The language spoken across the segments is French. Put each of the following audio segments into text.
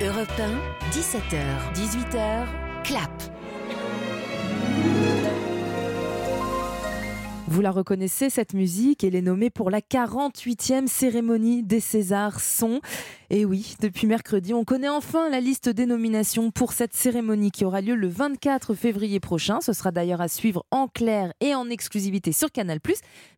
Europe 1, 17h, 18h, clap. Vous la reconnaissez, cette musique, elle est nommée pour la 48e cérémonie des Césars Son. Et oui, depuis mercredi, on connaît enfin la liste des nominations pour cette cérémonie qui aura lieu le 24 février prochain. Ce sera d'ailleurs à suivre en clair et en exclusivité sur Canal+.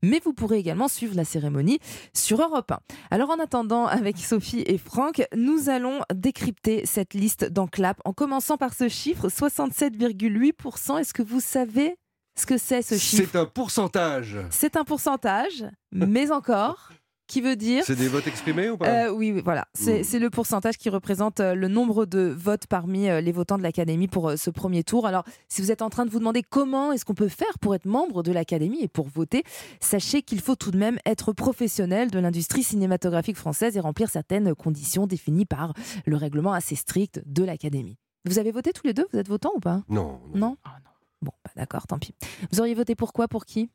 Mais vous pourrez également suivre la cérémonie sur Europe 1. Alors en attendant, avec Sophie et Franck, nous allons décrypter cette liste dans Clap en commençant par ce chiffre, 67,8%. Est-ce que vous savez ce que c'est ce chiffre C'est un pourcentage. C'est un pourcentage, mais encore, qui veut dire... C'est des votes exprimés ou pas? Euh, oui, oui, voilà. C'est Mm. c'est le pourcentage qui représente euh, le nombre de votes parmi euh, les votants de l'Académie pour ce premier tour. Alors, si vous êtes en train de vous demander comment est-ce qu'on peut faire pour être membre de l'Académie et pour voter, sachez qu'il faut tout de même être professionnel de l'industrie cinématographique française et remplir certaines conditions définies par le règlement assez strict de l'Académie. Vous avez voté tous les deux? Vous êtes votants ou pas? Non. Non Bon, bah d'accord, tant pis. Vous auriez voté pour quoi Pour qui?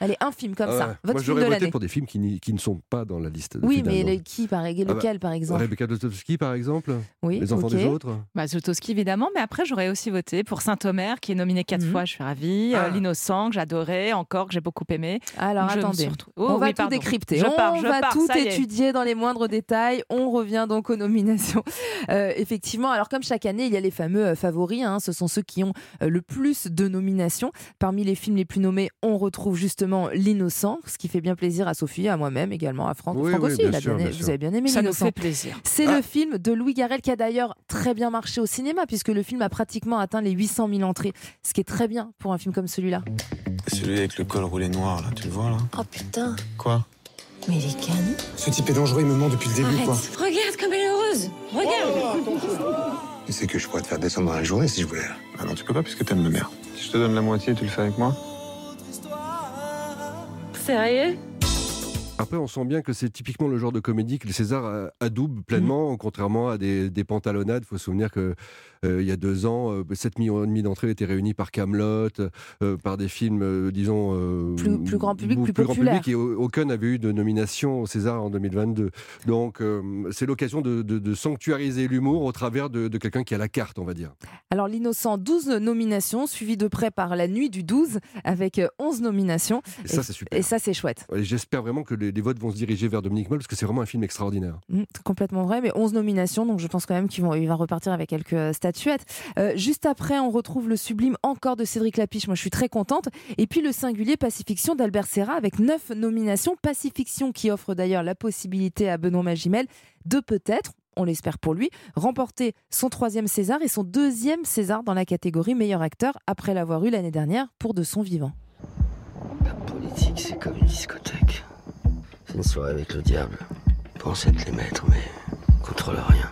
Allez, un film comme Ah ça. Votre Moi, j'aurais de voté l'année. pour des films qui, qui ne sont pas dans la liste. Oui, finalement. mais le- qui, par, lequel, bah, par exemple Rebecca Dostovsky, par exemple Oui, Les enfants ok. des autres Bah, Zlotowski, évidemment, mais après, j'aurais aussi voté pour Saint-Omer, qui est nominé quatre Mhm. fois, je suis ravie. Ah. Euh, L'innocent, que j'adorais, encore, que j'ai beaucoup aimé. Alors Je attendez, suis retrou- Oh, on va tout décrypter, Je on pars, va pars, tout étudier dans les moindres détails. On revient donc aux nominations. Euh, effectivement, alors comme chaque année, il y a les fameux euh, favoris. hein. ce sont ceux qui ont euh, le plus de nominations. Parmi les films les plus nommés, on retrouve justement L'innocent, ce qui fait bien plaisir à Sophie, à moi-même également, à Franck. Oui, Franck oui, aussi, bien il a sûr, bien- bien vous avez bien aimé Ça nous L'innocent. fait plaisir. C'est Ah. le film de Louis Garrel qui a d'ailleurs très bien marché au cinéma, puisque le film a pratiquement atteint les 800 000 entrées, ce qui est très bien pour un film comme celui-là. Celui avec le col roulé noir, là, tu le vois, là? Oh putain, Quoi? Mais les cannes. Ce type est dangereux, il me ment depuis le début, quoi. Arrête, regarde comme elle est heureuse. Regarde. Tu sais que je pourrais te faire descendre dans la journée si je voulais. Ah non, tu peux pas puisque t'aimes ma mère. Si je te donne la moitié, tu le fais avec moi? Sérieux Après, on sent bien que c'est typiquement le genre de comédie que le César euh, adoube pleinement, Mm. contrairement à des, des pantalonnades. Il faut se souvenir que euh, il y a deux ans, euh, 7 millions et demi d'entrées étaient réunies par Camelot, euh, par des films, euh, disons Plus- plus grand public, beaucoup plus populaire. public, et au- aucun n'avait eu de nomination au César en 2022. Donc, c'est l'occasion de, de- de sanctuariser l'humour au travers de, de quelqu'un qui a la carte, on va dire. Alors L'innocent, 12 nominations, suivi de près par La Nuit du 12, avec euh, 11 nominations. Et ça, c'est super. Et ça, c'est chouette. Et J'espère vraiment que les, les votes vont se diriger vers Dominique Moll parce que c'est vraiment un film extraordinaire. Mm, complètement vrai, mais 11 nominations, donc je pense quand même qu'il va, il va repartir avec quelques euh, statuettes. Euh, juste après, on retrouve le sublime encore de Cédric Lapiche, moi je suis très contente. Et puis le singulier Pacifiction d'Albert Serra avec 9 nominations. Pacifiction qui offre d'ailleurs la possibilité à Benoît Magimel de peut-être, on l'espère pour lui, remporter son troisième César et son deuxième César dans la catégorie meilleur acteur après l'avoir eu l'année dernière pour De son vivant. La politique, c'est comme une discothèque. C'est une soirée avec le diable. Pense être les maîtres, mais contrôle rien.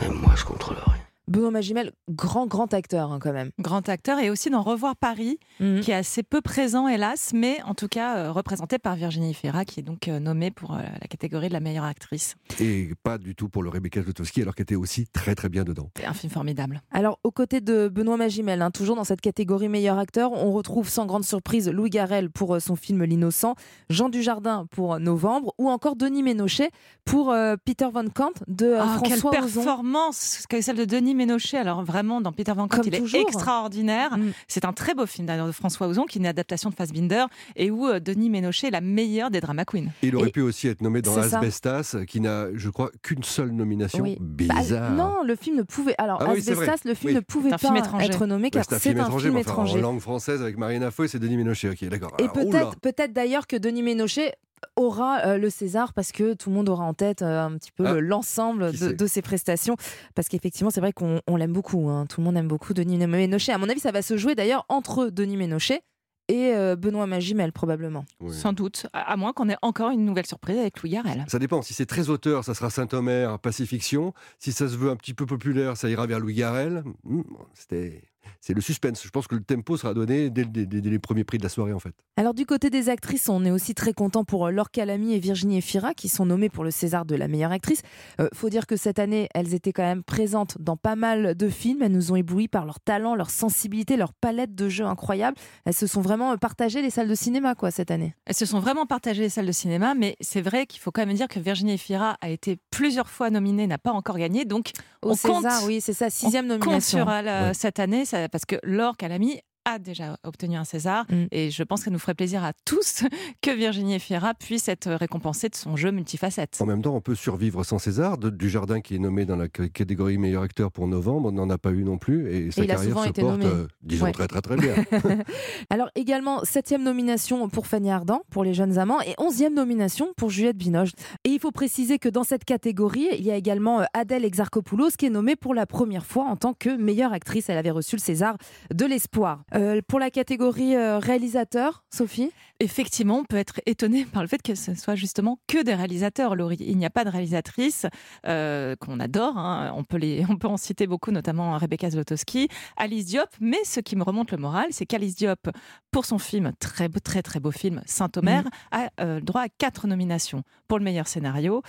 Même moi, je contrôle rien. Benoît Magimel, grand, grand acteur hein, quand même. Grand acteur et aussi dans Revoir Paris, Mhm. qui est assez peu présent, hélas, mais en tout cas euh, représenté par Virginie Fira, qui est donc euh, nommée pour euh, la catégorie de la meilleure actrice. Et pas du tout pour le Rebecca Zlotowski, alors qu'elle était aussi très très bien dedans. C'est un film formidable. Alors, aux côtés de Benoît Magimel, hein, toujours dans cette catégorie meilleur acteur, on retrouve sans grande surprise Louis Garrel pour euh, son film L'Innocent, Jean Dujardin pour Novembre, ou encore Denis Ménochet pour euh, Peter Van Kant de euh, Ah, quelle François Ozon. performance que celle de Denis Ménochet. Alors vraiment, dans Peter Van Kant, Comme il toujours. est extraordinaire. Mm. C'est un très beau film d'ailleurs de François Ozon, qui est une adaptation de Fassbinder, et où euh, Denis Ménochet est la meilleure des drama queens. Et il aurait Et- pu aussi être nommé dans. Asbestas, qui n'a, je crois, qu'une seule nomination. Oui. Bah, Bizarre. non, le film ne pouvait. Alors, Ah oui. Asbestas, le film Oui. ne pouvait C'est un pas film étranger. être nommé car c'est un film étranger, mais enfin, étranger. en langue française avec Marina Foy, c'est Denis Ménochet. Ok, d'accord. Et peut-être peut-être d'ailleurs que Denis Ménochet aura euh, le César parce que tout le monde aura en tête euh, un petit peu Ah, le- l'ensemble de, ses prestations parce qu'effectivement c'est vrai qu'on on l'aime beaucoup hein. tout le monde aime beaucoup Denis Ménochet à mon avis ça va se jouer d'ailleurs entre Denis Ménochet et euh, Benoît Magimel probablement Oui. Sans doute, à à moins qu'on ait encore une nouvelle surprise avec Louis Garrel. Ça dépend. Si c'est très auteur, ça sera Saint-Omer, Pacifiction. Si ça se veut un petit peu populaire, ça ira vers Louis Garrel. Hmm, C'était c'est le suspense. Je pense que le tempo sera donné dès, les premiers prix de la soirée, en fait. Alors, du côté des actrices, on est aussi très content pour Laure Calamy et Virginie Efira, qui sont nommées pour le César de la meilleure actrice. Il faut dire que cette année, elles étaient quand même présentes dans pas mal de films. Elles nous ont éblouis par leur talent, leur sensibilité, leur palette de jeux incroyable. Elles se sont vraiment partagées les salles de cinéma, quoi, cette année. Elles se sont vraiment partagées les salles de cinéma, mais c'est vrai qu'il faut quand même dire que Virginie Efira a été plusieurs fois nominée, n'a pas encore gagné. Donc, Au on César, oui, c'est sa sixième nomination. On compte sur elle euh, cette année, parce que Laure Calamy a déjà obtenu un César mm. et je pense que ça nous ferait plaisir à tous que Virginie Efira puisse être récompensée de son jeu multifacette. En même temps, on peut survivre sans César. du Jardin qui est nommé dans la catégorie meilleur acteur pour novembre, on n'en a pas eu non plus et sa carrière se porte, euh, disons très très très bien. Alors également septième nomination pour Fanny Ardant pour Les Jeunes Amants et onzième nomination pour Juliette Binoche. Et il faut préciser que dans cette catégorie, il y a également euh, Adèle Exarchopoulos qui est nommée pour la première fois en tant que meilleure actrice. Elle avait reçu le César de l'espoir. Euh, pour la catégorie euh, réalisateur, Sophie Effectivement, on peut être étonné par le fait que ce soit justement que des réalisateurs, Laurie. Il n'y a pas de réalisatrice euh, qu'on adore. Hein. On, peut les, on peut en citer beaucoup, notamment Rebecca Zlotowski, Alice Diop. Mais ce qui me remonte le moral, c'est qu'Alice Diop, pour son film, très très très beau film, Saint-Omer, mm. a droit à quatre nominations pour le meilleur scénario,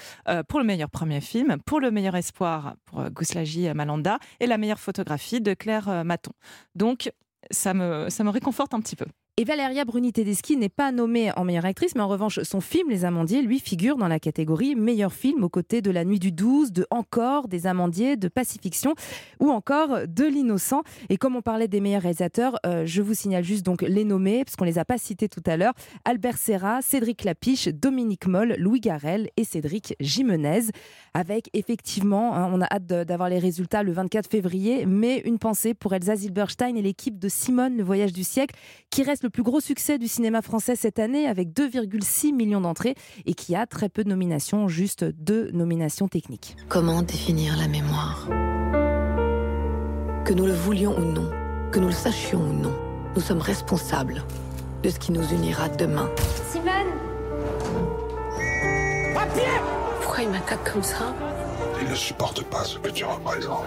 pour le meilleur premier film, pour le meilleur espoir pour Gouslagi Malanda et la meilleure photographie de Claire Maton. Donc ça me, ça me réconforte un petit peu. Et Valeria Bruni Tedeschi n'est pas nommée en meilleure actrice, mais en revanche, son film Les Amandiers, lui, figure dans la catégorie meilleur film aux côtés de La Nuit du 12, de Encore, des Amandiers, de Pacifiction ou encore de L'Innocent. Et comme on parlait des meilleurs réalisateurs, euh, je vous signale juste donc les nommés, parce qu'on les a pas cités tout à l'heure Albert Serra, Cédric Lapiche, Dominique Moll, Louis Garel et Cédric Jimenez. Avec effectivement, hein, on a hâte d'avoir les résultats le 24 février, mais une pensée pour Elsa Zilberstein et l'équipe de Simone, le voyage du siècle, qui reste le plus gros succès du cinéma français cette année avec 2,6 millions d'entrées et qui a très peu de nominations, juste deux nominations techniques. Comment définir la mémoire? Que nous le voulions ou non, que nous le sachions ou non, nous sommes responsables de ce qui nous unira demain. Simone Papier Pourquoi il m'attaque comme ça? Il ne supporte pas ce que tu représentes.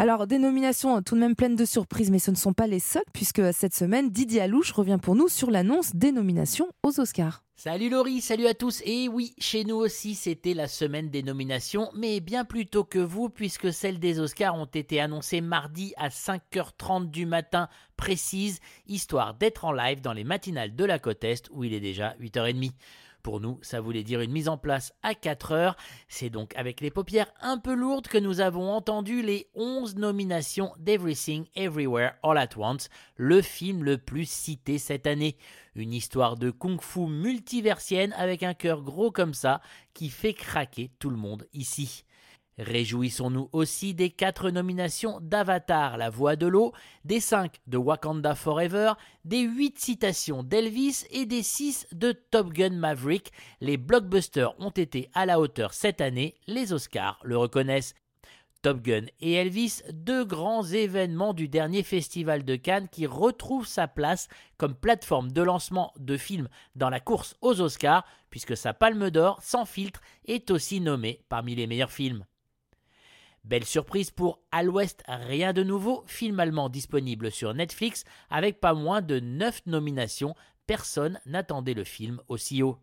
Alors, des nominations tout de même pleines de surprises, mais ce ne sont pas les seules, puisque cette semaine, Didier Alouche revient pour nous sur l'annonce des nominations aux Oscars. Salut Laurie, salut à tous. Et oui, chez nous aussi, c'était la semaine des nominations, mais bien plus tôt que vous, puisque celles des Oscars ont été annoncées mardi à 5h30 du matin précise, histoire d'être en live dans les matinales de la côte Est, où il est déjà 8h30. Pour nous, ça voulait dire une mise en place à 4 heures. C'est donc avec les paupières un peu lourdes que nous avons entendu les 11 nominations d'Everything Everywhere All at Once, le film le plus cité cette année. Une histoire de kung-fu multiversienne avec un cœur gros comme ça qui fait craquer tout le monde ici. Réjouissons-nous aussi des quatre nominations d'Avatar, la voix de l'eau, des cinq de Wakanda Forever, des huit citations d'Elvis et des six de Top Gun Maverick. Les blockbusters ont été à la hauteur cette année, les Oscars le reconnaissent. Top Gun et Elvis, deux grands événements du dernier festival de Cannes qui retrouvent sa place comme plateforme de lancement de films dans la course aux Oscars, puisque sa palme d'or, sans filtre, est aussi nommée parmi les meilleurs films. Belle surprise pour À l'Ouest, rien de nouveau, film allemand disponible sur Netflix avec pas moins de 9 nominations. Personne n'attendait le film aussi haut.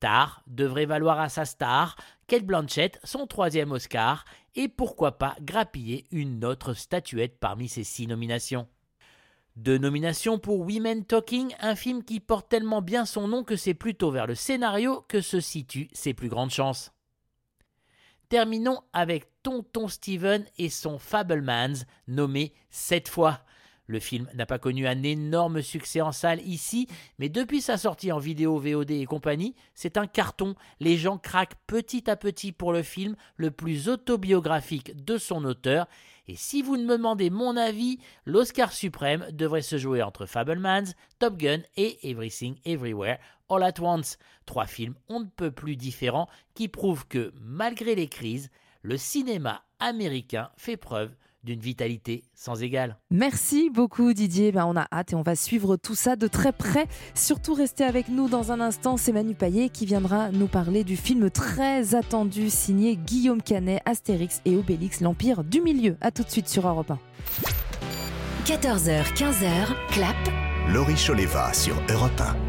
Tar devrait valoir à sa star, Kate Blanchett, son troisième Oscar, et pourquoi pas grappiller une autre statuette parmi ces six nominations. Deux nominations pour Women Talking, un film qui porte tellement bien son nom que c'est plutôt vers le scénario que se situent ses plus grandes chances. Terminons avec Tonton Steven et son Fablemans, nommé cette fois. Le film n'a pas connu un énorme succès en salle ici, mais depuis sa sortie en vidéo VOD et compagnie, c'est un carton. Les gens craquent petit à petit pour le film le plus autobiographique de son auteur. Et si vous ne me demandez mon avis, l'Oscar suprême devrait se jouer entre Fablemans, Top Gun et Everything Everywhere All at Once. Trois films on ne peut plus différents qui prouvent que, malgré les crises, le cinéma américain fait preuve d'une vitalité sans égale. Merci beaucoup Didier, ben, on a hâte et on va suivre tout ça de très près. Surtout restez avec nous dans un instant, c'est Manu Payet qui viendra nous parler du film très attendu signé Guillaume Canet, Astérix et Obélix, l'Empire du Milieu. A tout de suite sur Europe 1. 14h, 15h, clap. Laurie Choleva sur Europe 1.